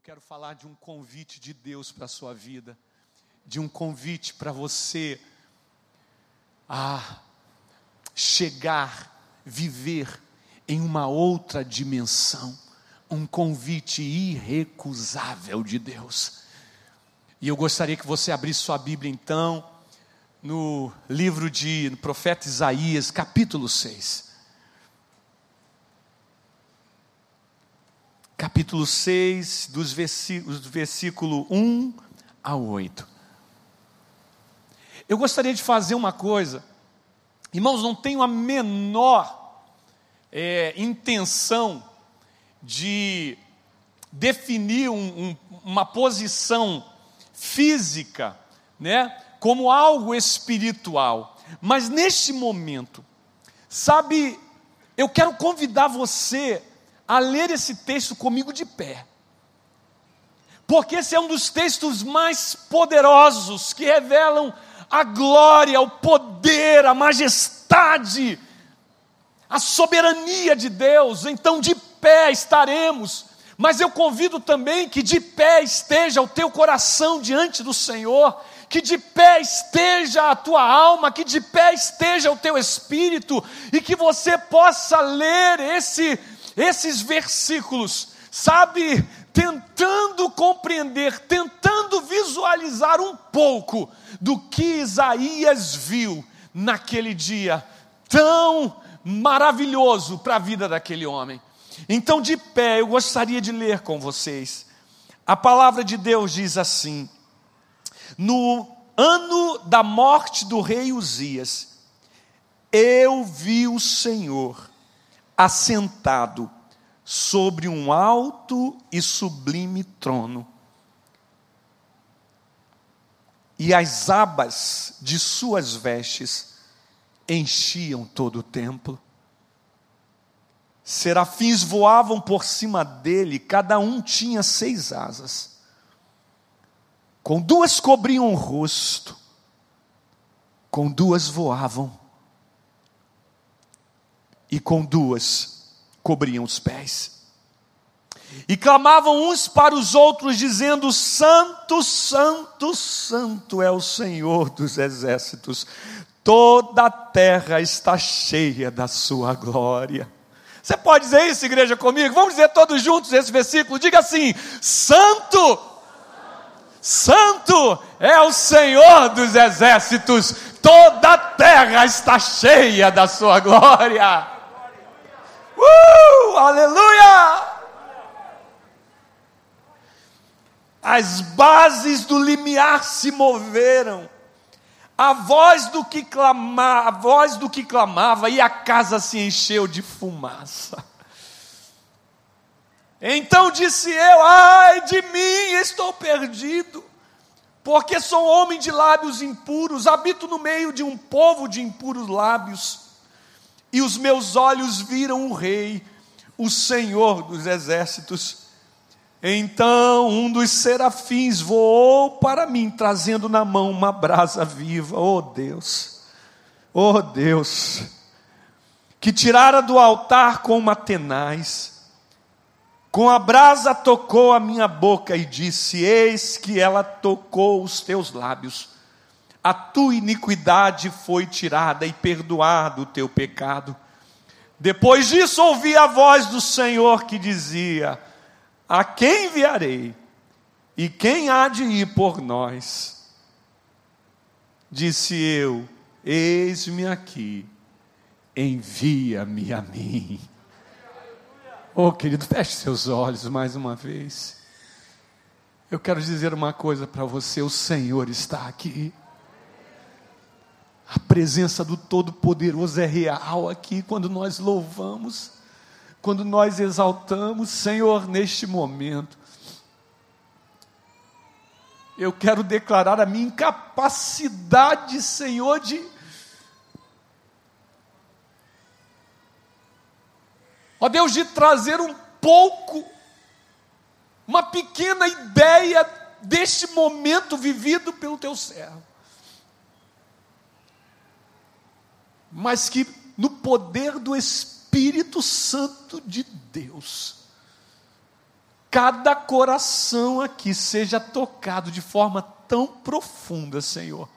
eu quero falar de um convite de Deus para a sua vida, de um convite para você a chegar, viver em uma outra dimensão, um convite irrecusável de Deus. E eu gostaria que você abrisse sua Bíblia então, no livro de no profeta Isaías, capítulo 6. Capítulo 6, dos versículos, versículo 1 a 8. Eu gostaria de fazer uma coisa, irmãos, não tenho a menor é, intenção de definir um, um, uma posição física, né, como algo espiritual, mas neste momento, sabe, eu quero convidar você a ler esse texto comigo de pé. Porque esse é um dos textos mais poderosos que revelam a glória, o poder, a majestade, a soberania de Deus. Então, de pé estaremos. Mas eu convido também que de pé esteja o teu coração diante do Senhor, que de pé esteja a tua alma, que de pé esteja o teu espírito, e que você possa ler esse esses versículos, sabe, tentando compreender, tentando visualizar um pouco do que Isaías viu naquele dia tão maravilhoso para a vida daquele homem. Então, de pé, eu gostaria de ler com vocês. A palavra de Deus diz assim: No ano da morte do rei Uzias, eu vi o Senhor assentado sobre um alto e sublime trono. E as abas de suas vestes enchiam todo o templo. Serafins voavam por cima dele, cada um tinha seis asas. Com duas cobriam o rosto, com duas voavam e com duas cobriam os pés. E clamavam uns para os outros, dizendo: Santo, Santo, Santo é o Senhor dos exércitos, toda a terra está cheia da sua glória. Você pode dizer isso, igreja, comigo? Vamos dizer todos juntos esse versículo? Diga assim: Santo, Santo é o Senhor dos exércitos, toda a terra está cheia da sua glória. Uh, aleluia! As bases do limiar se moveram. A voz do que clamava, a voz do que clamava e a casa se encheu de fumaça. Então disse eu: Ai de mim, estou perdido, porque sou homem de lábios impuros, habito no meio de um povo de impuros lábios e os meus olhos viram o Rei, o Senhor dos exércitos. Então um dos serafins voou para mim, trazendo na mão uma brasa viva. Oh Deus, oh Deus, que tirara do altar com uma tenaz, com a brasa tocou a minha boca e disse: Eis que ela tocou os teus lábios a tua iniquidade foi tirada e perdoado o teu pecado. Depois disso ouvi a voz do Senhor que dizia: A quem enviarei? E quem há de ir por nós? Disse eu: Eis-me aqui, envia-me a mim. Oh, querido, feche seus olhos mais uma vez. Eu quero dizer uma coisa para você: o Senhor está aqui. A presença do Todo-Poderoso é real aqui quando nós louvamos, quando nós exaltamos, Senhor, neste momento. Eu quero declarar a minha incapacidade, Senhor, de. Ó Deus, de trazer um pouco, uma pequena ideia deste momento vivido pelo teu servo. Mas que no poder do Espírito Santo de Deus, cada coração aqui seja tocado de forma tão profunda, Senhor,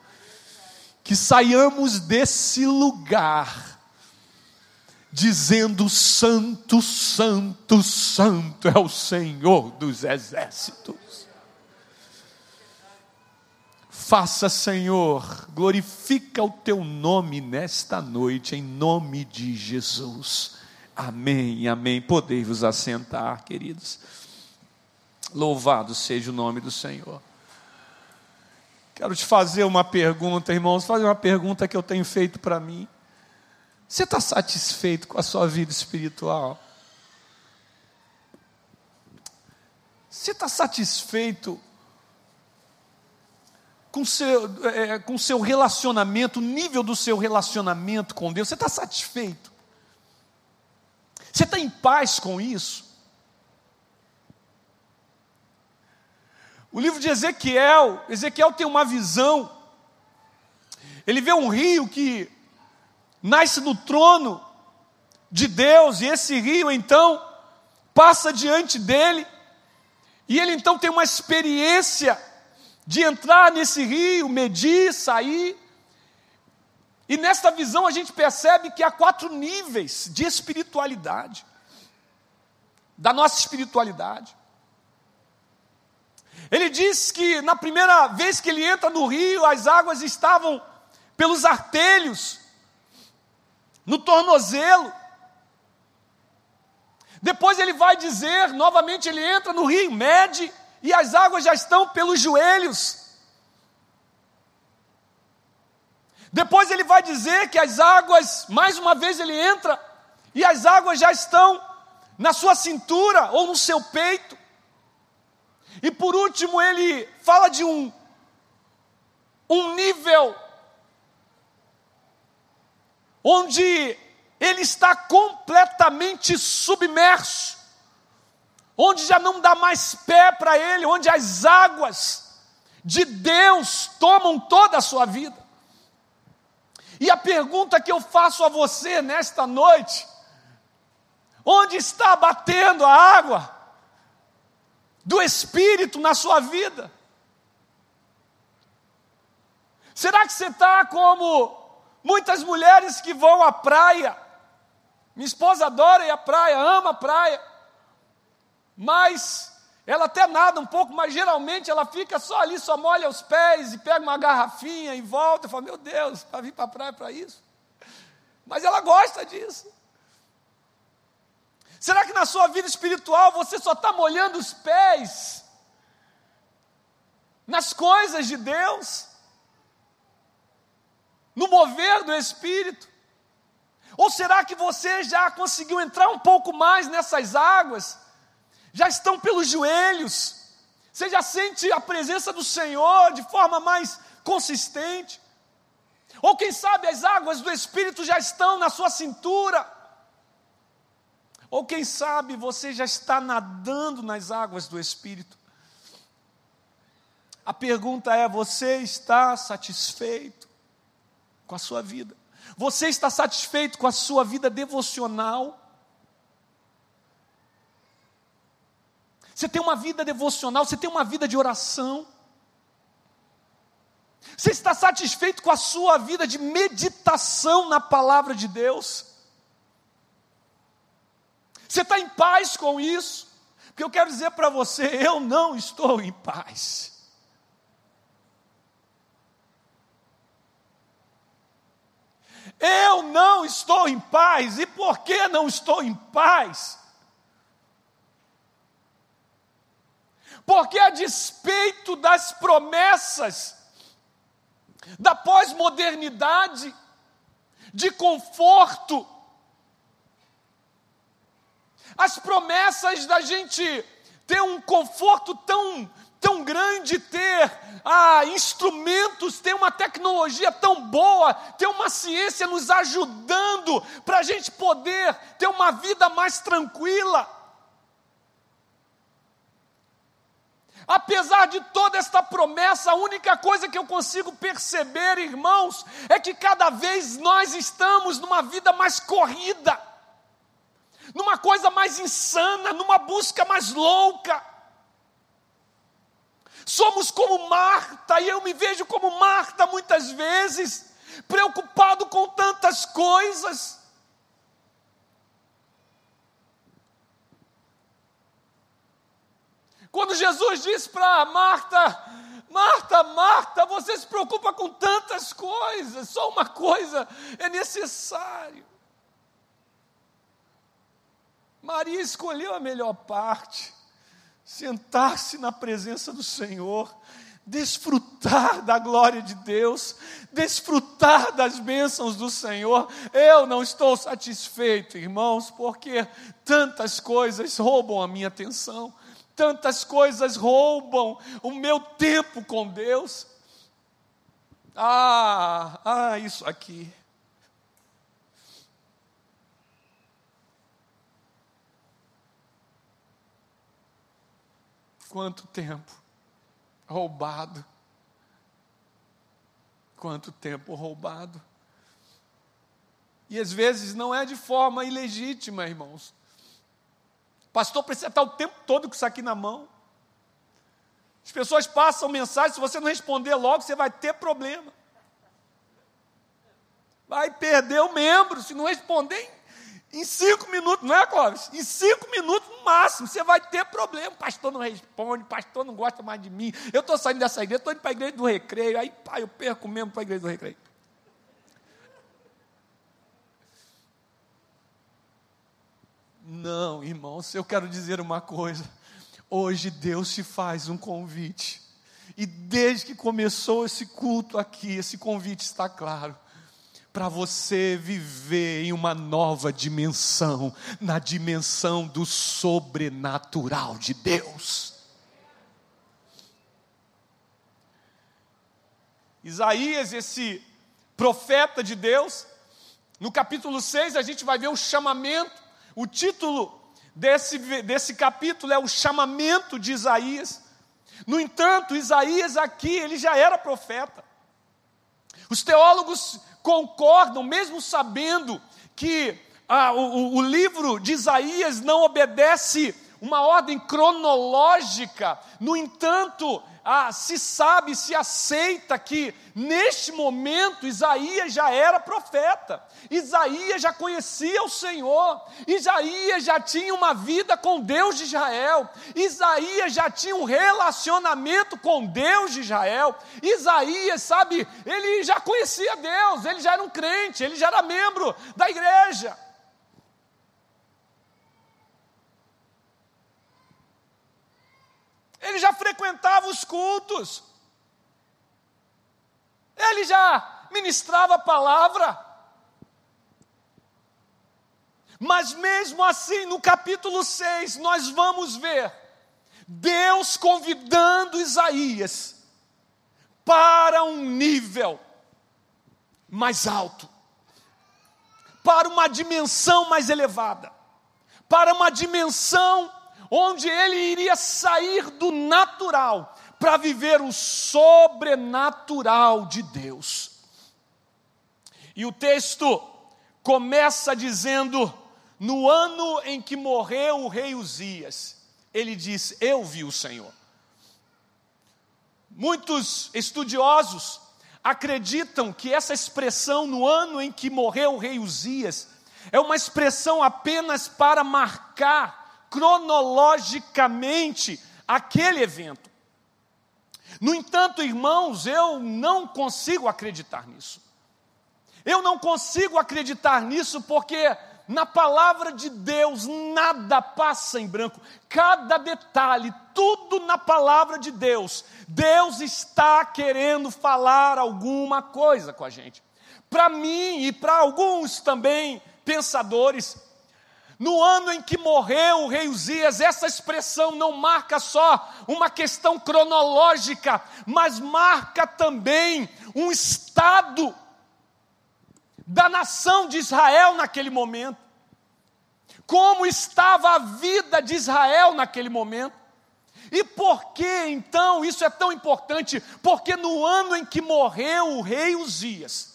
que saiamos desse lugar dizendo: Santo, Santo, Santo é o Senhor dos exércitos. Faça, Senhor, glorifica o teu nome nesta noite, em nome de Jesus. Amém, amém. Podei vos assentar, queridos. Louvado seja o nome do Senhor. Quero te fazer uma pergunta, irmãos, fazer uma pergunta que eu tenho feito para mim. Você está satisfeito com a sua vida espiritual? Você está satisfeito com seu, é, com seu relacionamento, o nível do seu relacionamento com Deus? Você está satisfeito? Você está em paz com isso? O livro de Ezequiel, Ezequiel tem uma visão. Ele vê um rio que nasce no trono de Deus, e esse rio então passa diante dele, e ele então tem uma experiência de entrar nesse rio, medir, sair. E nesta visão a gente percebe que há quatro níveis de espiritualidade, da nossa espiritualidade. Ele diz que na primeira vez que ele entra no rio, as águas estavam pelos artelhos, no tornozelo. Depois ele vai dizer, novamente ele entra no rio, mede, e as águas já estão pelos joelhos. Depois ele vai dizer que as águas, mais uma vez ele entra, e as águas já estão na sua cintura ou no seu peito. E por último, ele fala de um, um nível onde ele está completamente submerso, onde já não dá mais pé para ele, onde as águas de Deus tomam toda a sua vida. E a pergunta que eu faço a você nesta noite: onde está batendo a água do Espírito na sua vida? Será que você está como Muitas mulheres que vão à praia, minha esposa adora ir à praia, ama a praia, mas ela até nada um pouco, mas geralmente ela fica só ali, só molha os pés e pega uma garrafinha e volta. Eu falo, meu Deus, para vir para a praia para isso. Mas ela gosta disso. Será que na sua vida espiritual você só está molhando os pés nas coisas de Deus? no mover do Espírito? Ou será que você já conseguiu entrar um pouco mais nessas águas? Já estão pelos joelhos? Você já sente a presença do Senhor de forma mais consistente? Ou quem sabe as águas do Espírito já estão na sua cintura? Ou quem sabe você já está nadando nas águas do Espírito? A pergunta é: você está satisfeito? com a sua vida? Você está satisfeito com a sua vida devocional? Você tem uma vida devocional, você tem uma vida de oração? Você está satisfeito com a sua vida de meditação na palavra de Deus? Você está em paz com isso? Porque eu quero dizer para você, eu não estou em paz. Eu não estou em paz. E por que não estou em paz? Porque, a despeito das promessas da pós-modernidade, de conforto, as promessas da gente ter um conforto tão tão grande ter ah, instrumentos, ter uma tecnologia tão boa, ter uma ciência nos ajudando para a gente poder ter uma vida mais tranquila. Apesar de toda esta promessa, a única coisa que eu consigo perceber, irmãos, é que cada vez nós estamos numa vida mais corrida numa coisa mais insana, numa busca mais louca. Somos como Marta, e eu me vejo como Marta muitas vezes, preocupado com tantas coisas. Quando Jesus disse para Marta: Marta, Marta, você se preocupa com tantas coisas, só uma coisa é necessário. Maria escolheu a melhor parte, sentar-se na presença do Senhor, desfrutar da glória de Deus, desfrutar das bênçãos do Senhor. Eu não estou satisfeito, irmãos, porque tantas coisas roubam a minha atenção, tantas coisas roubam o meu tempo com Deus. Ah, ah, isso aqui. Quanto tempo roubado. Quanto tempo roubado. E às vezes não é de forma ilegítima, irmãos. O pastor precisa estar o tempo todo com isso aqui na mão. As pessoas passam mensagem, se você não responder logo, você vai ter problema. Vai perder o membro, se não responder em cinco minutos, não é, Clóvis? Em cinco minutos no máximo, você vai ter problema. O pastor não responde, o pastor não gosta mais de mim. Eu estou saindo dessa igreja, estou indo para a igreja do recreio. Aí, pai, eu perco mesmo para a igreja do recreio. Não, irmãos, eu quero dizer uma coisa. Hoje Deus te faz um convite. E desde que começou esse culto aqui, esse convite está claro para você viver em uma nova dimensão, na dimensão do sobrenatural de Deus. Isaías, esse profeta de Deus, no capítulo 6 a gente vai ver o chamamento, o título desse, desse capítulo é o chamamento de Isaías. No entanto, Isaías aqui, ele já era profeta. Os teólogos concordam, mesmo sabendo que ah, o, o livro de Isaías não obedece uma ordem cronológica, no entanto, ah, se sabe, se aceita que neste momento Isaías já era profeta, Isaías já conhecia o Senhor, Isaías já tinha uma vida com Deus de Israel, Isaías já tinha um relacionamento com Deus de Israel, Isaías, sabe, ele já conhecia Deus, ele já era um crente, ele já era membro da igreja. Ele já frequentava os cultos. Ele já ministrava a palavra. Mas mesmo assim, no capítulo 6, nós vamos ver Deus convidando Isaías para um nível mais alto, para uma dimensão mais elevada, para uma dimensão onde ele iria sair do natural para viver o sobrenatural de Deus. E o texto começa dizendo: no ano em que morreu o rei Uzias, ele diz: Eu vi o Senhor. Muitos estudiosos acreditam que essa expressão, no ano em que morreu o rei Uzias, é uma expressão apenas para marcar cronologicamente aquele evento. No entanto, irmãos, eu não consigo acreditar nisso. Eu não consigo acreditar nisso porque na palavra de Deus nada passa em branco, cada detalhe, tudo na palavra de Deus, Deus está querendo falar alguma coisa com a gente. Para mim e para alguns também pensadores, no ano em que morreu o rei Uzias, essa expressão não marca só uma questão cronológica, mas marca também um estado da nação de Israel naquele momento. Como estava a vida de Israel naquele momento. E por que então isso é tão importante? Porque no ano em que morreu o rei Uzias,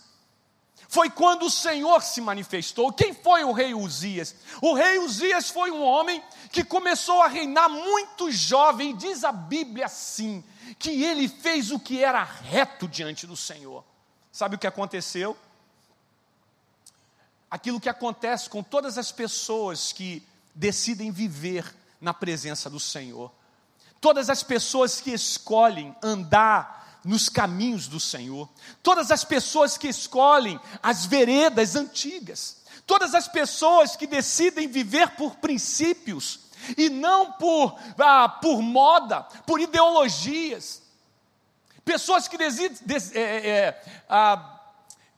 foi quando o Senhor se manifestou. Quem foi o rei Uzias? O rei Uzias foi um homem que começou a reinar muito jovem, diz a Bíblia assim, que ele fez o que era reto diante do Senhor. Sabe o que aconteceu? Aquilo que acontece com todas as pessoas que decidem viver na presença do Senhor. Todas as pessoas que escolhem andar nos caminhos do Senhor. Todas as pessoas que escolhem as veredas antigas. Todas as pessoas que decidem viver por princípios e não por, ah, por moda, por ideologias. Pessoas que desidem, des, é, é, ah,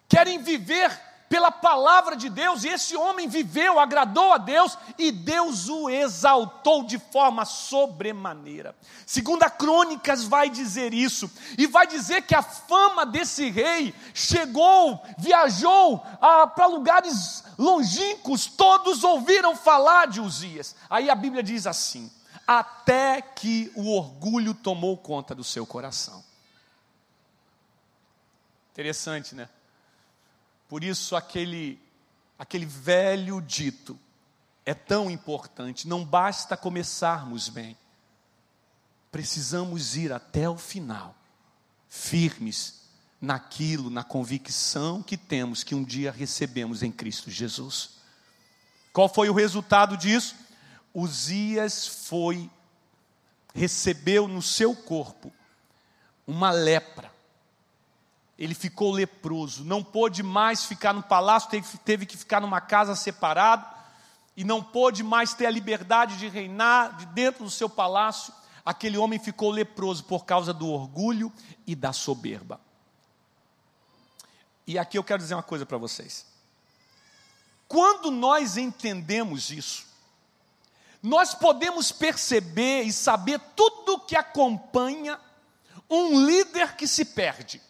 querem viver pela palavra de Deus, e esse homem viveu, agradou a Deus, e Deus o exaltou de forma sobremaneira. Segunda Crônicas vai dizer isso, e vai dizer que a fama desse rei chegou, viajou ah, para lugares longínquos, todos ouviram falar de Uzias. Aí a Bíblia diz assim: até que o orgulho tomou conta do seu coração. Interessante, né? Por isso, aquele, aquele velho dito é tão importante. Não basta começarmos bem, precisamos ir até o final, firmes naquilo, na convicção que temos que um dia recebemos em Cristo Jesus. Qual foi o resultado disso? Uzias foi, recebeu no seu corpo uma lepra ele ficou leproso, não pôde mais ficar no palácio, teve, que ficar numa casa separada, e não pôde mais ter a liberdade de reinar de dentro do seu palácio. Aquele homem ficou leproso por causa do orgulho e da soberba. E aqui eu quero dizer uma coisa para vocês. Quando nós entendemos isso, nós podemos perceber e saber tudo que acompanha um líder que se perde.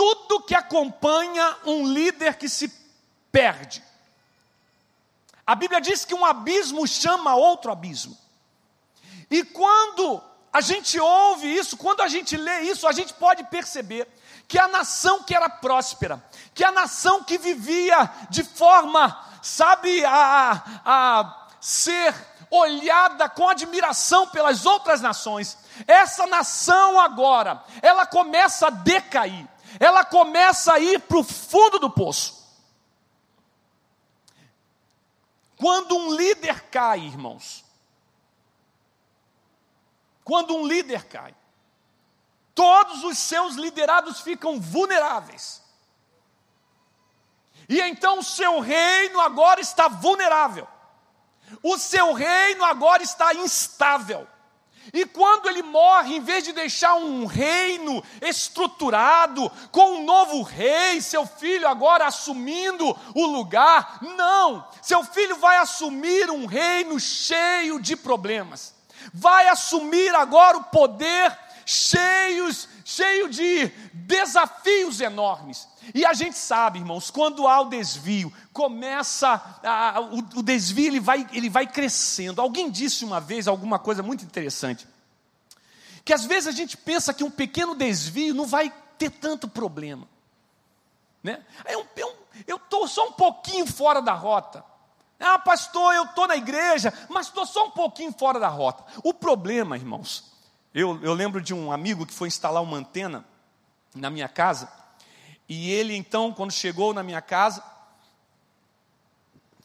Tudo que acompanha um líder que se perde. A Bíblia diz que um abismo chama outro abismo. E quando a gente ouve isso, quando a gente lê isso, a gente pode perceber que a nação que era próspera, que a nação que vivia de forma, sabe, a, a ser olhada com admiração pelas outras nações, essa nação agora, ela começa a decair, ela começa a ir para o fundo do poço. Quando um líder cai, irmãos, quando um líder cai, todos os seus liderados ficam vulneráveis. E então o seu reino agora está vulnerável. O seu reino agora está instável. E quando ele morre, em vez de deixar um reino estruturado, com um novo rei, seu filho agora assumindo o lugar, não, seu filho vai assumir um reino cheio de problemas, vai assumir agora o poder cheios, cheio de desafios enormes. E a gente sabe, irmãos, quando há o desvio, começa a, o, o desvio, ele vai, ele vai crescendo. Alguém disse uma vez alguma coisa muito interessante, que às vezes a gente pensa que um pequeno desvio não vai ter tanto problema. Né? Eu estou só um pouquinho fora da rota. Ah, pastor, eu estou na igreja, mas estou só um pouquinho fora da rota. O problema, irmãos, eu, eu lembro de um amigo que foi instalar uma antena na minha casa, e ele então, quando chegou na minha casa,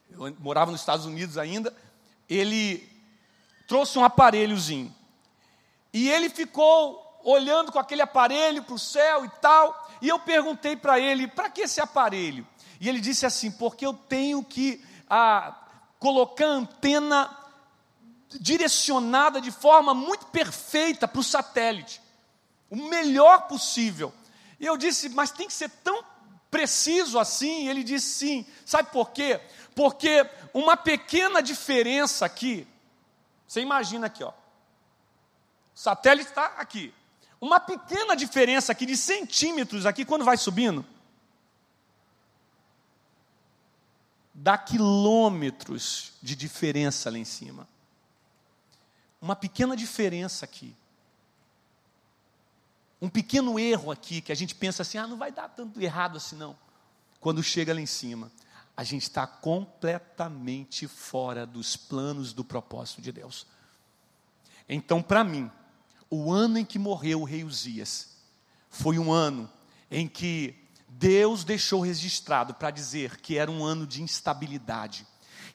eu morava nos Estados Unidos ainda, ele trouxe um aparelhozinho. E ele ficou olhando com aquele aparelho para o céu e tal. E eu perguntei para ele: para que esse aparelho? E ele disse assim: porque eu tenho que ah, colocar a antena direcionada de forma muito perfeita para o satélite, o melhor possível. E eu disse, mas tem que ser tão preciso assim? E ele disse sim. Sabe por quê? Porque uma pequena diferença aqui, você imagina aqui, ó. O satélite está aqui. Uma pequena diferença aqui de centímetros aqui, quando vai subindo, dá quilômetros de diferença lá em cima. Uma pequena diferença aqui um pequeno erro aqui, que a gente pensa assim, ah, não vai dar tanto errado assim não. Quando chega lá em cima, a gente está completamente fora dos planos do propósito de Deus. Então, para mim, o ano em que morreu o rei Uzias foi um ano em que Deus deixou registrado para dizer que era um ano de instabilidade,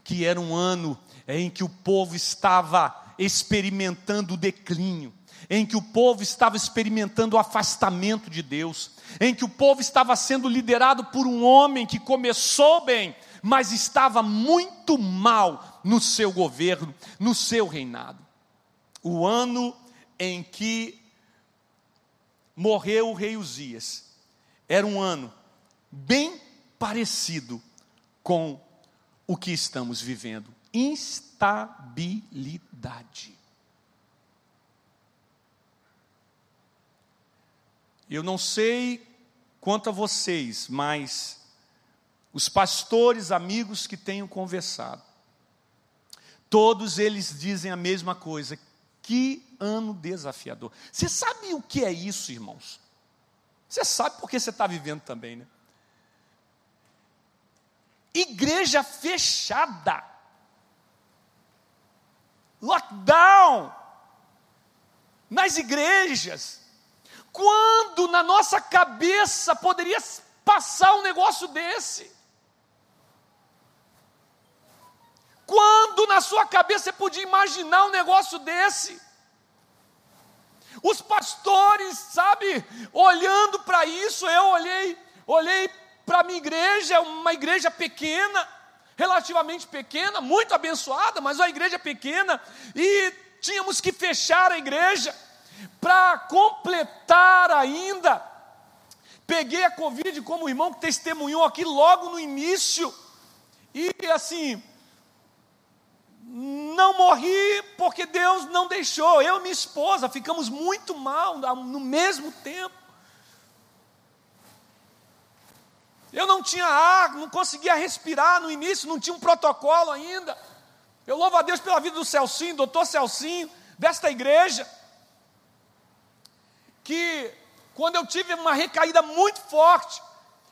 que era um ano em que o povo estava experimentando o declínio, em que o povo estava experimentando o afastamento de Deus, em que o povo estava sendo liderado por um homem que começou bem, mas estava muito mal no seu governo, no seu reinado. O ano em que morreu o rei Uzias era um ano bem parecido com o que estamos vivendo instabilidade. Eu não sei quanto a vocês, mas os pastores, amigos que tenho conversado, todos eles dizem a mesma coisa. Que ano desafiador. Você sabe o que é isso, irmãos? Você sabe porque você está vivendo também, né? Igreja fechada. Lockdown. Nas igrejas. Quando na nossa cabeça poderia passar um negócio desse? Quando na sua cabeça você podia imaginar um negócio desse? Os pastores, sabe, olhando para isso, eu olhei, olhei para a minha igreja, uma igreja pequena, relativamente pequena, muito abençoada, mas uma igreja pequena, e tínhamos que fechar a igreja para completar ainda. Peguei a Covid como irmão que testemunhou aqui logo no início, e assim, não morri porque Deus não deixou. Eu e minha esposa ficamos muito mal no mesmo tempo. Eu não tinha ar, não conseguia respirar no início, não tinha um protocolo ainda. Eu louvo a Deus pela vida do Celcinho, doutor Celcinho, desta igreja, que quando eu tive uma recaída muito forte,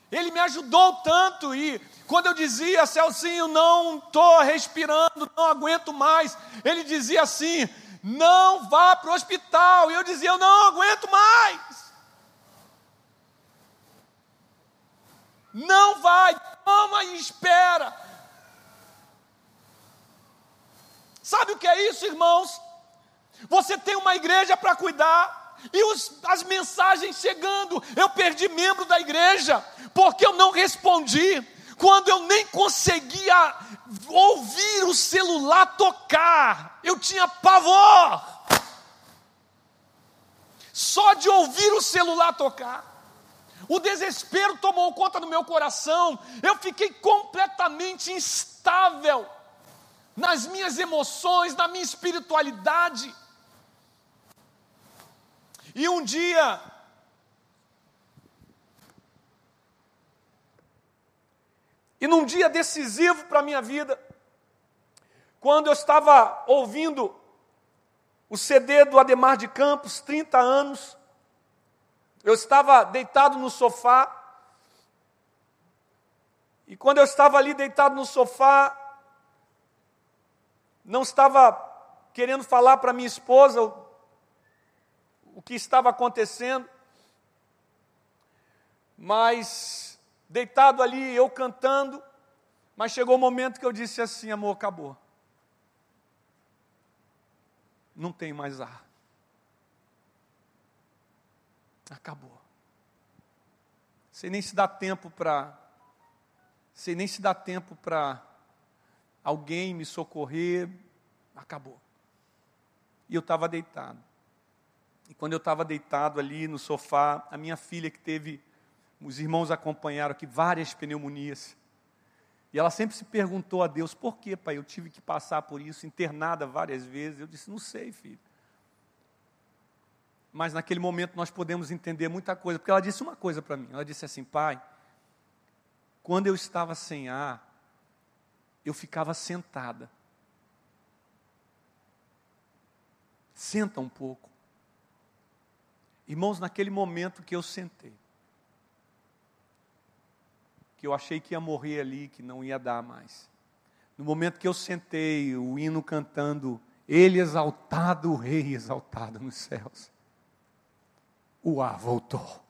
ele me ajudou tanto e quando eu dizia, Celcinho, não estou respirando, não aguento mais, ele dizia assim: não vá para o hospital. E eu dizia, eu não aguento mais. Não vai, toma e espera. Sabe o que é isso, irmãos? Você tem uma igreja para cuidar, e os, as mensagens chegando. Eu perdi membro da igreja, porque eu não respondi quando eu nem conseguia ouvir o celular tocar, eu tinha pavor. Só de ouvir o celular tocar. O desespero tomou conta do meu coração. Eu fiquei completamente instável nas minhas emoções, na minha espiritualidade. E um dia E num dia decisivo para a minha vida, quando eu estava ouvindo o CD do Ademar de Campos, 30 anos, eu estava deitado no sofá, e quando eu estava ali deitado no sofá, não estava querendo falar para minha esposa o, que estava acontecendo, mas deitado ali, eu cantando, mas chegou o um momento que eu disse assim: amor, acabou. Não tem mais ar. Acabou. Você nem se dá tempo para. Você nem se dá tempo para alguém me socorrer. Acabou. E eu estava deitado. E quando eu estava deitado ali no sofá, a minha filha que teve os irmãos acompanharam aqui várias pneumonias. E ela sempre se perguntou a Deus: por que, pai, eu tive que passar por isso, internada várias vezes? Eu disse: não sei, filho. Mas naquele momento nós podemos entender muita coisa, porque ela disse uma coisa para mim: ela disse assim, pai, quando eu estava sem ar, eu ficava sentada. Senta um pouco. Irmãos, naquele momento que eu sentei, que eu achei que ia morrer ali, que não ia dar mais. No momento que eu sentei, o hino cantando, Ele exaltado, o Rei exaltado nos céus, o ar voltou.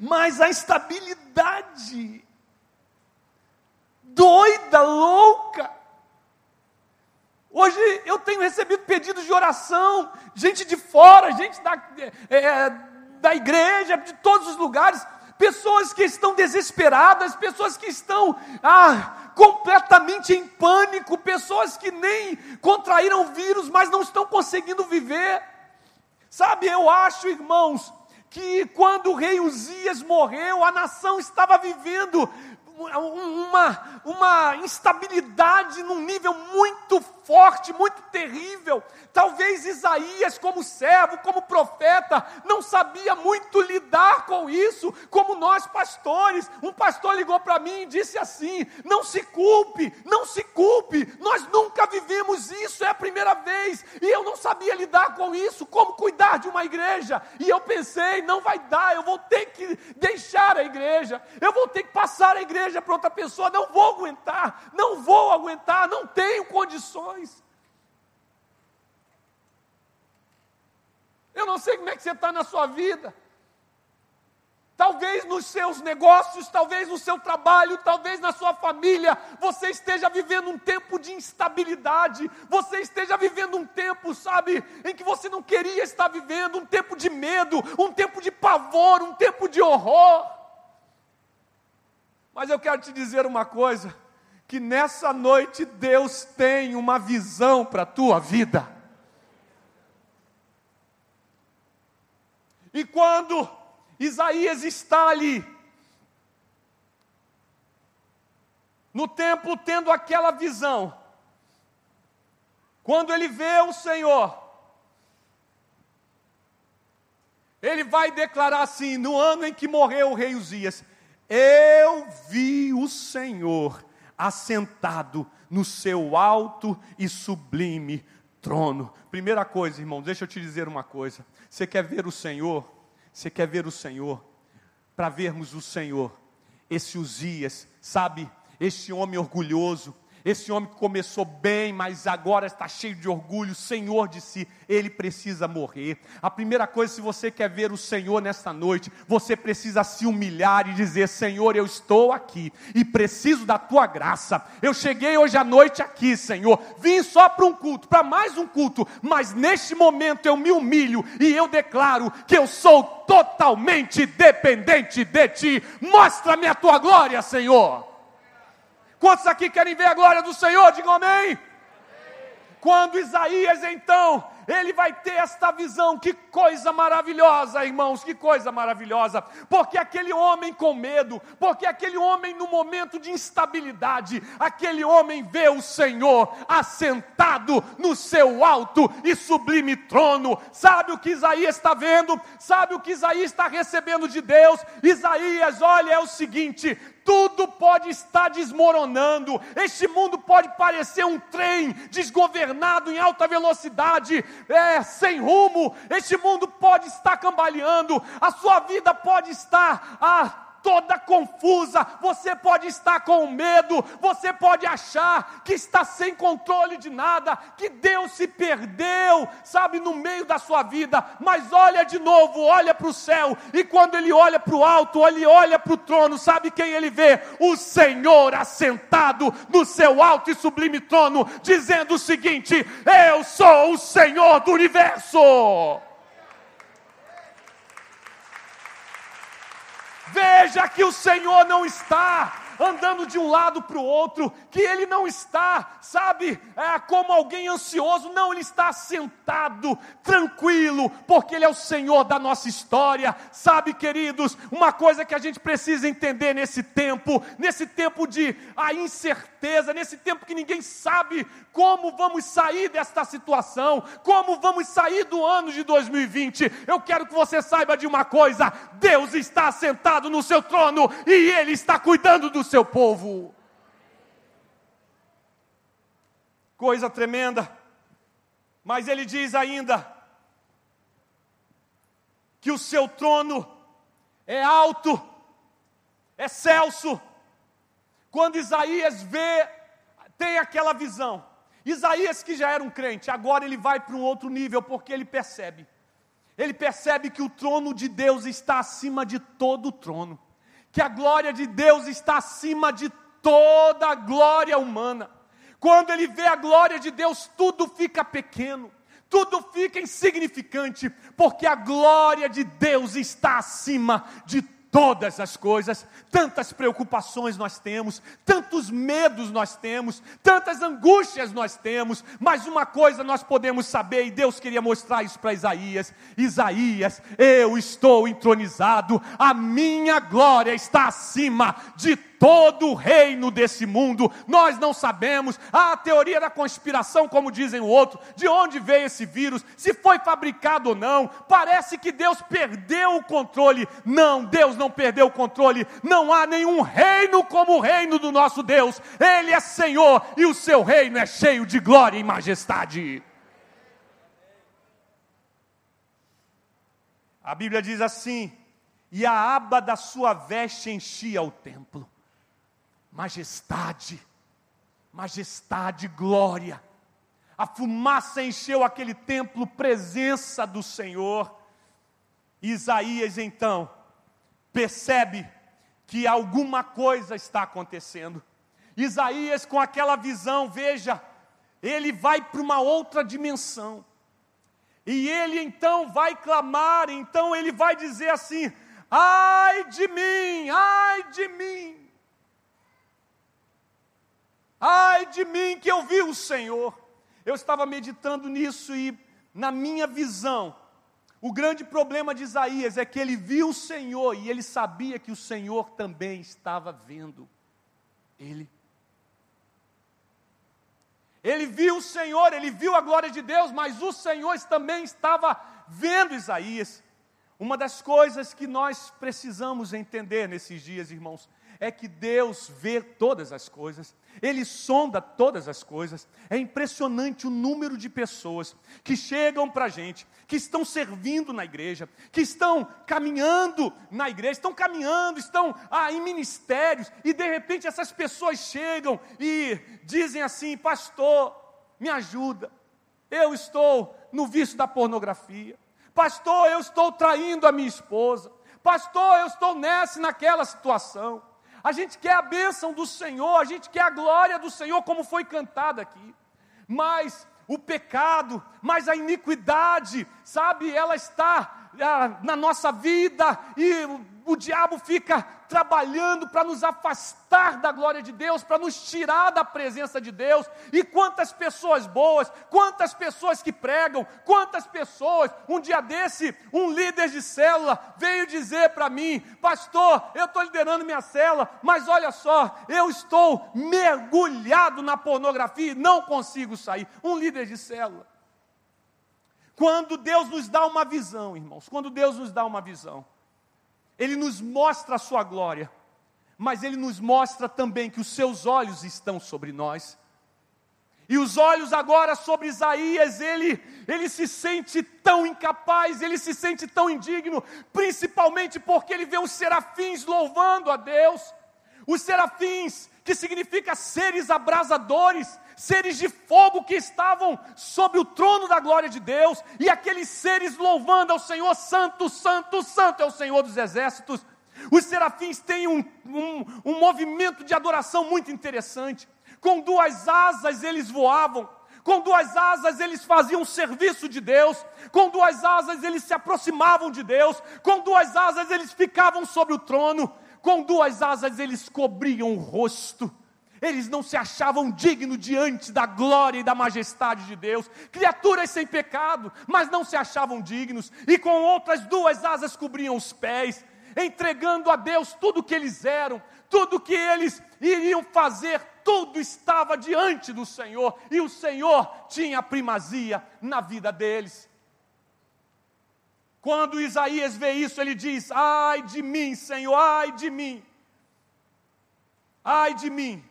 Mas a instabilidade doida, louca. Hoje eu tenho recebido pedidos de oração, gente de fora, gente da, é, da igreja, de todos os lugares, pessoas que estão desesperadas, pessoas que estão ah, completamente em pânico, pessoas que nem contraíram vírus, mas não estão conseguindo viver. Sabe, eu acho, irmãos, que quando o rei Uzias morreu, a nação estava vivendo uma, uma instabilidade num nível muito forte, muito terrível. Talvez Isaías, como servo, como profeta, não sabia muito lidar com isso, como nós pastores. Um pastor ligou para mim e disse assim: Não se culpe, não se culpe, nós nunca vivemos isso, é a primeira vez, e eu não sabia lidar com isso, como cuidar de uma igreja. E eu pensei: não vai dar, eu vou ter que deixar a igreja, eu vou ter que passar a igreja para outra pessoa, não vou aguentar, não vou aguentar, não tenho condições. Eu não sei como é que você está na sua vida. Talvez nos seus negócios, talvez no seu trabalho, talvez na sua família, você esteja vivendo um tempo de instabilidade, você esteja vivendo um tempo, sabe, em que você não queria estar vivendo, um tempo de medo, um tempo de pavor, um tempo de horror. Mas eu quero te dizer uma coisa: que nessa noite Deus tem uma visão para a tua vida. E quando Isaías está ali, no templo, tendo aquela visão, quando ele vê o Senhor, ele vai declarar assim: no ano em que morreu o rei Uzias, eu vi o Senhor assentado no seu alto e sublime trono. Primeira coisa, irmão, deixa eu te dizer uma coisa. Você quer ver o Senhor? Você quer ver o Senhor? Para vermos o Senhor, esse Uzias, sabe, este homem orgulhoso, esse homem que começou bem, mas agora está cheio de orgulho, Senhor de si, ele precisa morrer. A primeira coisa, se você quer ver o Senhor nesta noite, você precisa se humilhar e dizer: Senhor, eu estou aqui e preciso da tua graça. Eu cheguei hoje à noite aqui, Senhor, vim só para um culto, para mais um culto, mas neste momento eu me humilho e eu declaro que eu sou totalmente dependente de ti. Mostra-me a tua glória, Senhor. Quantos aqui querem ver a glória do Senhor? Digam amém. Quando Isaías então ele vai ter esta visão. Que coisa maravilhosa, irmãos, que coisa maravilhosa. Porque aquele homem com medo, porque aquele homem no momento de instabilidade, aquele homem vê o Senhor assentado no seu alto e sublime trono. Sabe o que Isaías está vendo? Sabe o que Isaías está recebendo de Deus? Isaías, olha, é o seguinte: tudo pode estar desmoronando, este mundo pode parecer um trem desgovernado em alta velocidade, é, sem rumo, este mundo pode estar cambaleando, a sua vida pode estar ah, toda confusa, você pode estar com medo, você pode achar que está sem controle de nada, que Deus se perdeu, sabe, no meio da sua vida, mas olha de novo, olha para o céu, e quando ele olha para o alto, ele olha para o trono, sabe quem ele vê? O Senhor assentado no seu alto e sublime trono, dizendo o seguinte: Eu sou o Senhor do universo. Veja que o Senhor não está andando de um lado para o outro, que ele não está, sabe, é, como alguém ansioso, não, ele está sentado, tranquilo, porque ele é o Senhor da nossa história, sabe, queridos, uma coisa que a gente precisa entender nesse tempo, nesse tempo de a incerteza, nesse tempo que ninguém sabe como vamos sair desta situação, como vamos sair do ano de 2020. Eu quero que você saiba de uma coisa: Deus está sentado no seu trono e Ele está cuidando do seu povo. Coisa tremenda, mas ele diz ainda que o seu trono é alto, é celso. Quando Isaías vê, tem aquela visão, Isaías, que já era um crente, agora ele vai para um outro nível, porque ele percebe. Ele percebe que o trono de Deus está acima de todo o trono, que a glória de Deus está acima de toda a glória humana. Quando ele vê a glória de Deus, tudo fica pequeno, tudo fica insignificante, porque a glória de Deus está acima de todas as coisas, tantas preocupações nós temos, tantos medos nós temos, tantas angústias nós temos, mas uma coisa nós podemos saber, e Deus queria mostrar isso para Isaías: Isaías, eu estou entronizado, a minha glória está acima de todo o reino desse mundo. Nós não sabemos a teoria da conspiração, como dizem o outro, de onde veio esse vírus, se foi fabricado ou não. Parece que Deus perdeu o controle. Não, Deus não perdeu o controle. Não há nenhum reino como o reino do nosso Deus. Ele é Senhor e o seu reino é cheio de glória e majestade. A Bíblia diz assim: e a aba da sua veste enchia o templo majestade, majestade, glória. A fumaça encheu aquele templo, presença do Senhor. Isaías então percebe que alguma coisa está acontecendo. Isaías, com aquela visão, veja, ele vai para uma outra dimensão. E ele então vai clamar, então ele vai dizer assim: ai de mim, ai de mim. Ai de mim que eu vi o Senhor. Eu estava meditando nisso e, na minha visão, o grande problema de Isaías é que ele viu o Senhor e ele sabia que o Senhor também estava vendo ele. Ele viu o Senhor, ele viu a glória de Deus, mas o Senhor também estava vendo Isaías. Uma das coisas que nós precisamos entender nesses dias, irmãos, é que Deus vê todas as coisas, Ele sonda todas as coisas. É impressionante o número de pessoas que chegam para a gente, que estão servindo na igreja, que estão caminhando na igreja, estão caminhando, estão ah, em ministérios, e de repente essas pessoas chegam e dizem assim: Pastor, me ajuda, eu estou no vício da pornografia. Pastor, eu estou traindo a minha esposa. Pastor, eu estou nessa e naquela situação. A gente quer a bênção do Senhor, a gente quer a glória do Senhor, como foi cantado aqui. Mas o pecado, mas a iniquidade, sabe, ela está ah, na nossa vida e o diabo fica trabalhando para nos afastar da glória de Deus, para nos tirar da presença de Deus. E quantas pessoas boas, quantas pessoas que pregam, quantas pessoas. Um dia desse, um líder de célula veio dizer para mim: Pastor, eu estou liderando minha célula, mas olha só, eu estou mergulhado na pornografia e não consigo sair. Um líder de célula. Quando Deus nos dá uma visão, irmãos, quando Deus nos dá uma visão, ele nos mostra a sua glória, mas ele nos mostra também que os seus olhos estão sobre nós. E os olhos agora sobre Isaías, ele, ele se sente tão incapaz, ele se sente tão indigno, principalmente porque ele vê os serafins louvando a Deus. Os serafins, que significa seres abrasadores, seres de fogo que estavam sobre o trono da glória de Deus, e aqueles seres louvando ao Senhor, Santo, Santo, Santo é o Senhor dos exércitos. Os serafins têm um, um, um movimento de adoração muito interessante. Com duas asas eles voavam, com duas asas eles faziam serviço de Deus, com duas asas eles se aproximavam de Deus, com duas asas eles ficavam sobre o trono, com duas asas eles cobriam o rosto eles não se achavam dignos diante da glória e da majestade de Deus, criaturas sem pecado, mas não se achavam dignos, e com outras duas asas cobriam os pés, entregando a Deus tudo o que eles eram, tudo o que eles iriam fazer, tudo estava diante do Senhor, e o Senhor tinha primazia na vida deles. Quando Isaías vê isso, ele diz: Ai de mim, Senhor, ai de mim, ai de mim,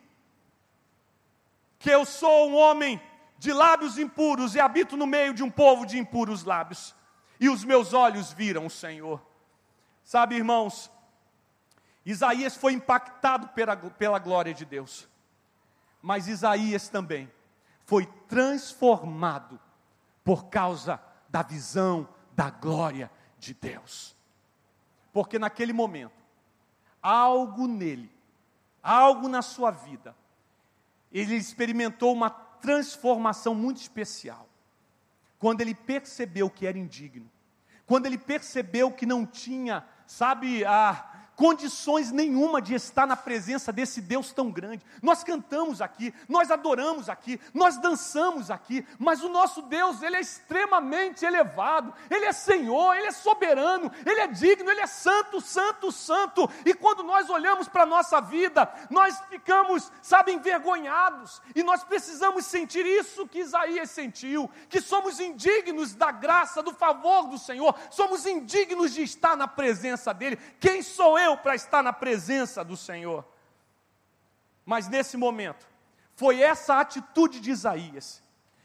que eu sou um homem de lábios impuros e habito no meio de um povo de impuros lábios. E os meus olhos viram o Senhor. Sabe, irmãos, Isaías foi impactado pela, pela glória de Deus, mas Isaías também foi transformado por causa da visão da glória de Deus. Porque naquele momento, algo nele, algo na sua vida, ele experimentou uma transformação muito especial. Quando ele percebeu que era indigno, quando ele percebeu que não tinha, sabe, a, condições nenhuma de estar na presença desse Deus tão grande. Nós cantamos aqui, nós adoramos aqui, nós dançamos aqui, mas o nosso Deus, ele é extremamente elevado, ele é Senhor, ele é soberano, ele é digno, ele é santo, santo, santo. E quando nós olhamos para a nossa vida, nós ficamos, sabe, envergonhados, e nós precisamos sentir isso que Isaías sentiu, que somos indignos da graça, do favor do Senhor, somos indignos de estar na presença dele. Quem sou eu? Eu para estar na presença do Senhor. Mas nesse momento, foi essa atitude de Isaías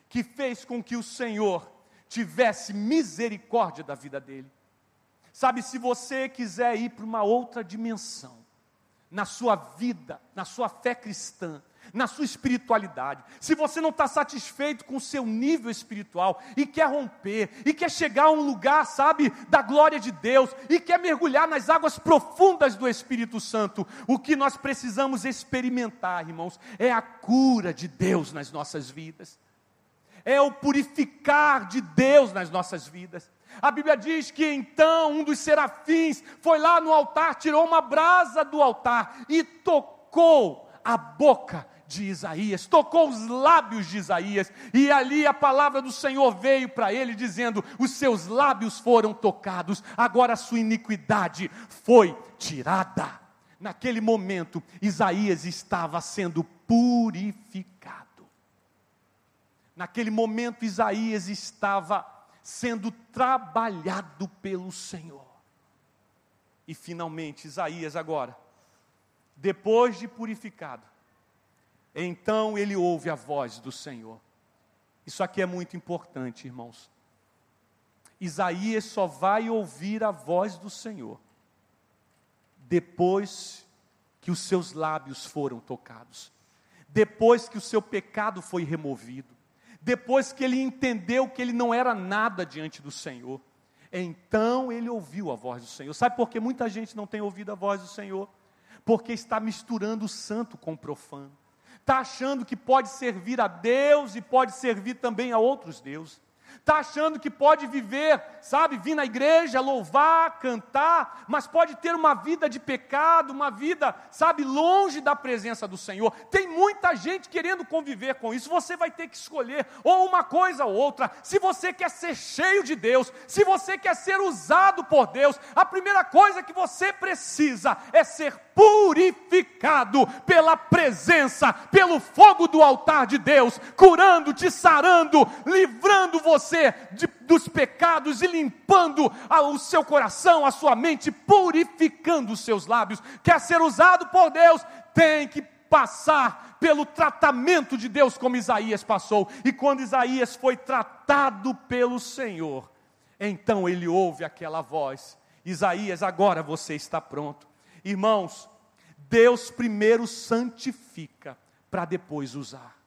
que fez com que o Senhor tivesse misericórdia da vida dele. Sabe, se você quiser ir para uma outra dimensão, na sua vida, na sua fé cristã, na sua espiritualidade, se você não está satisfeito com o seu nível espiritual e quer romper, e quer chegar a um lugar, sabe, da glória de Deus, e quer mergulhar nas águas profundas do Espírito Santo, o que nós precisamos experimentar, irmãos, é a cura de Deus nas nossas vidas, é o purificar de Deus nas nossas vidas. A Bíblia diz que então um dos serafins foi lá no altar, tirou uma brasa do altar e tocou a boca de Isaías, tocou os lábios de Isaías, e ali a palavra do Senhor veio para ele dizendo: Os seus lábios foram tocados, agora a sua iniquidade foi tirada. Naquele momento, Isaías estava sendo purificado. Naquele momento, Isaías estava sendo trabalhado pelo Senhor. E finalmente, Isaías agora, depois de purificado, então ele ouve a voz do Senhor. Isso aqui é muito importante, irmãos. Isaías só vai ouvir a voz do Senhor depois que os seus lábios foram tocados, depois que o seu pecado foi removido, depois que ele entendeu que ele não era nada diante do Senhor. Então ele ouviu a voz do Senhor. Sabe por que muita gente não tem ouvido a voz do Senhor? Porque está misturando o santo com o profano está achando que pode servir a Deus e pode servir também a outros deuses está achando que pode viver, sabe, vir na igreja, louvar, cantar, mas pode ter uma vida de pecado, uma vida, sabe, longe da presença do Senhor. Tem muita gente querendo conviver com isso. Você vai ter que escolher ou uma coisa ou outra. Se você quer ser cheio de Deus, se você quer ser usado por Deus, a primeira coisa que você precisa é ser purificado pela presença, pelo fogo do altar de Deus, curando, te sarando, livrando você de, dos pecados e limpando a, o seu coração, a sua mente, purificando os seus lábios. Quer ser usado por Deus? Tem que passar pelo tratamento de Deus, como Isaías passou. E quando Isaías foi tratado pelo Senhor, então ele ouve aquela voz: Isaías, agora você está pronto. Irmãos, Deus primeiro santifica para depois usar.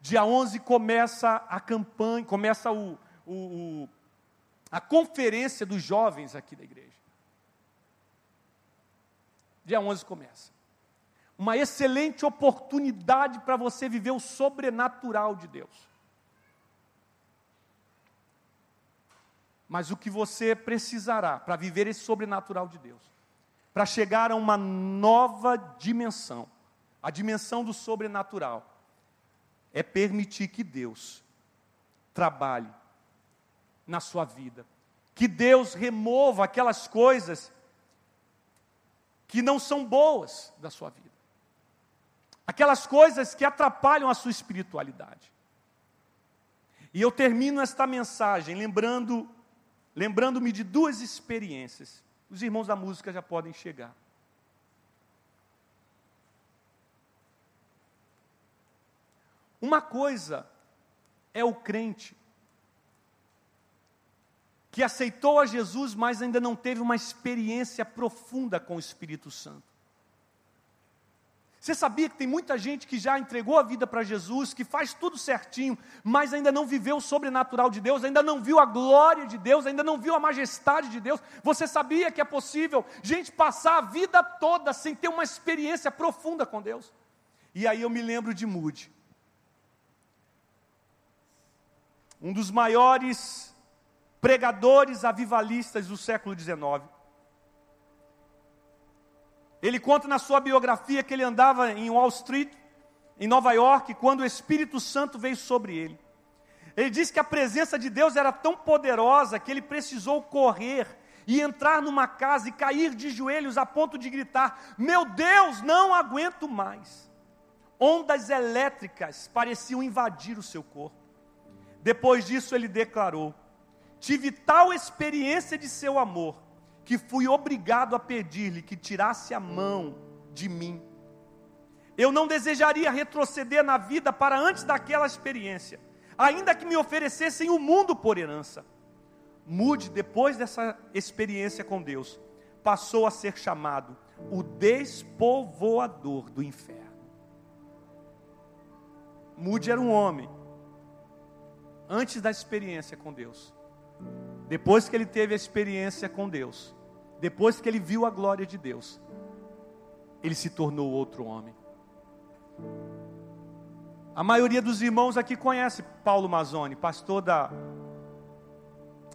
Dia 11 começa a campanha, começa o, o, o, a conferência dos jovens aqui da igreja. Dia 11 começa. Uma excelente oportunidade para você viver o sobrenatural de Deus. Mas o que você precisará para viver esse sobrenatural de Deus, para chegar a uma nova dimensão, a dimensão do sobrenatural, é permitir que Deus trabalhe na sua vida. Que Deus remova aquelas coisas que não são boas da sua vida. Aquelas coisas que atrapalham a sua espiritualidade. E eu termino esta mensagem lembrando lembrando-me de duas experiências. Os irmãos da música já podem chegar. Uma coisa é o crente que aceitou a Jesus, mas ainda não teve uma experiência profunda com o Espírito Santo. Você sabia que tem muita gente que já entregou a vida para Jesus, que faz tudo certinho, mas ainda não viveu o sobrenatural de Deus, ainda não viu a glória de Deus, ainda não viu a majestade de Deus? Você sabia que é possível gente passar a vida toda sem ter uma experiência profunda com Deus? E aí eu me lembro de Moody, um dos maiores pregadores avivalistas do século XIX. Ele conta na sua biografia que ele andava em Wall Street, em Nova York, quando o Espírito Santo veio sobre ele. Ele diz que a presença de Deus era tão poderosa que ele precisou correr e entrar numa casa e cair de joelhos a ponto de gritar: Meu Deus, não aguento mais. Ondas elétricas pareciam invadir o seu corpo. Depois disso, ele declarou: Tive tal experiência de seu amor, que fui obrigado a pedir-lhe que tirasse a mão de mim. Eu não desejaria retroceder na vida para antes daquela experiência, ainda que me oferecessem o mundo por herança. Mude depois dessa experiência com Deus, passou a ser chamado o despovoador do inferno. Mude era um homem antes da experiência com Deus. Depois que ele teve a experiência com Deus, depois que ele viu a glória de Deus, ele se tornou outro homem. A maioria dos irmãos aqui conhece Paulo Mazzoni, pastor da,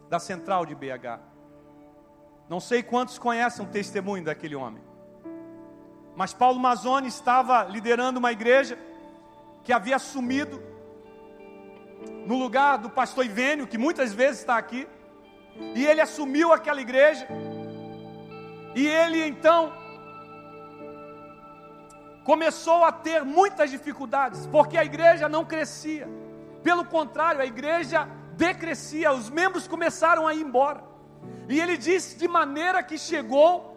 da central de BH. Não sei quantos conhecem o testemunho daquele homem. Mas Paulo Mazzoni estava liderando uma igreja que havia assumido no lugar do pastor Ivênio, que muitas vezes está aqui, e ele assumiu aquela igreja, e ele então começou a ter muitas dificuldades, porque a igreja não crescia, pelo contrário, a igreja decrescia, os membros começaram a ir embora, e ele disse de maneira que chegou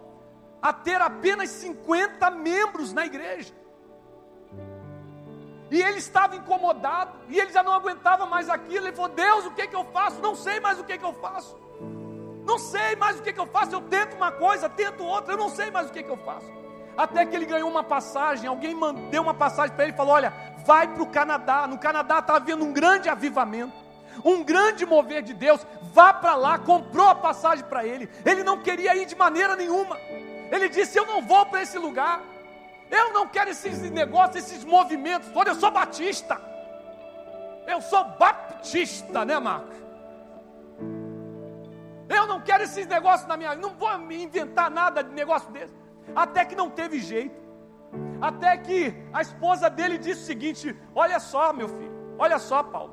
a ter apenas 50 membros na igreja. E ele estava incomodado, e ele já não aguentava mais aquilo. Ele falou: Deus, o que, é que eu faço? Não sei mais o que, é que eu faço. Não sei mais o que, que eu faço. Eu tento uma coisa, tento outra, eu não sei mais o que, que eu faço. Até que ele ganhou uma passagem, alguém deu uma passagem para ele e falou: Olha, vai para o Canadá. No Canadá está havendo um grande avivamento, um grande mover de Deus. Vá para lá, comprou a passagem para ele. Ele não queria ir de maneira nenhuma. Ele disse: Eu não vou para esse lugar. Eu não quero esses negócios, esses movimentos todos. Eu sou batista. Eu sou baptista, né, Marcos? Não quero esses negócios na minha vida. Não vou me inventar nada de negócio desse. Até que não teve jeito. Até que a esposa dele disse o seguinte: Olha só, meu filho. Olha só, Paulo.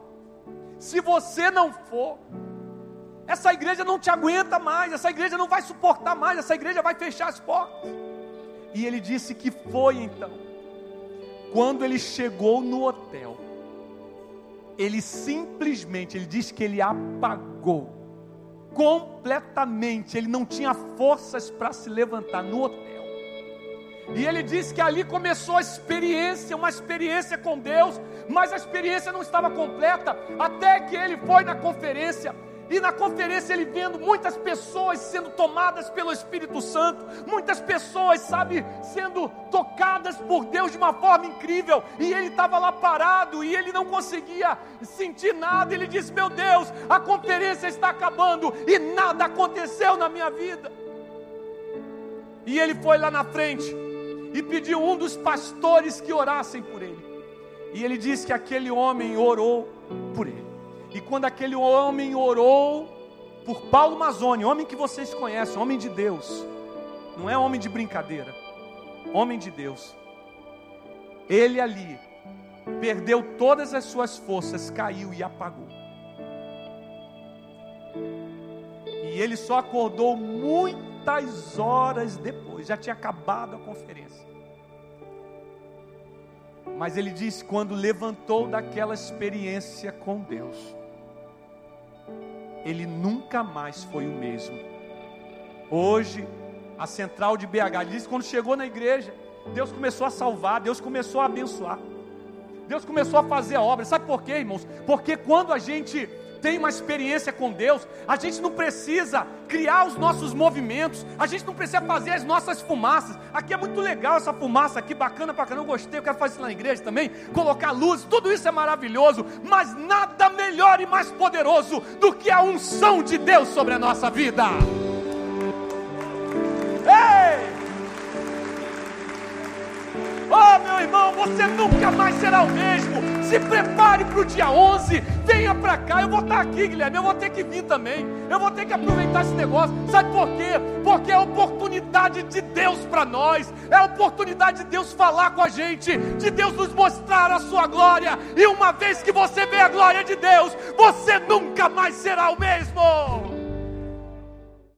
Se você não for, essa igreja não te aguenta mais. Essa igreja não vai suportar mais. Essa igreja vai fechar as portas. E ele disse que foi então. Quando ele chegou no hotel, ele simplesmente, ele disse que ele apagou completamente, ele não tinha forças para se levantar no hotel. E ele disse que ali começou a experiência, uma experiência com Deus, mas a experiência não estava completa, até que ele foi na conferência e na conferência ele vendo muitas pessoas sendo tomadas pelo Espírito Santo, muitas pessoas, sabe, sendo tocadas por Deus de uma forma incrível. E ele estava lá parado e ele não conseguia sentir nada. Ele disse: Meu Deus, a conferência está acabando e nada aconteceu na minha vida. E ele foi lá na frente e pediu um dos pastores que orassem por ele. E ele disse que aquele homem orou por ele. E quando aquele homem orou por Paulo Mazoni, homem que vocês conhecem, homem de Deus, não é homem de brincadeira, homem de Deus, ele ali perdeu todas as suas forças, caiu e apagou. E ele só acordou muitas horas depois, já tinha acabado a conferência. Mas ele disse: quando levantou daquela experiência com Deus, ele nunca mais foi o mesmo. Hoje, a central de BH, disse quando chegou na igreja, Deus começou a salvar, Deus começou a abençoar. Deus começou a fazer a obra. Sabe por quê, irmãos? Porque quando a gente tem uma experiência com Deus, a gente não precisa criar os nossos movimentos, a gente não precisa fazer as nossas fumaças. Aqui é muito legal essa fumaça aqui, bacana pra caramba, eu gostei, eu quero fazer isso na igreja também, colocar luz, tudo isso é maravilhoso, mas nada melhor e mais poderoso do que a unção de Deus sobre a nossa vida. Oh, meu irmão, você nunca mais será o mesmo. Se prepare para o dia 11. Venha para cá. Eu vou estar aqui, Guilherme. Eu vou ter que vir também. Eu vou ter que aproveitar esse negócio. Sabe por quê? Porque é oportunidade de Deus para nós. É oportunidade de Deus falar com a gente. De Deus nos mostrar a sua glória. E uma vez que você vê a glória de Deus, você nunca mais será o mesmo.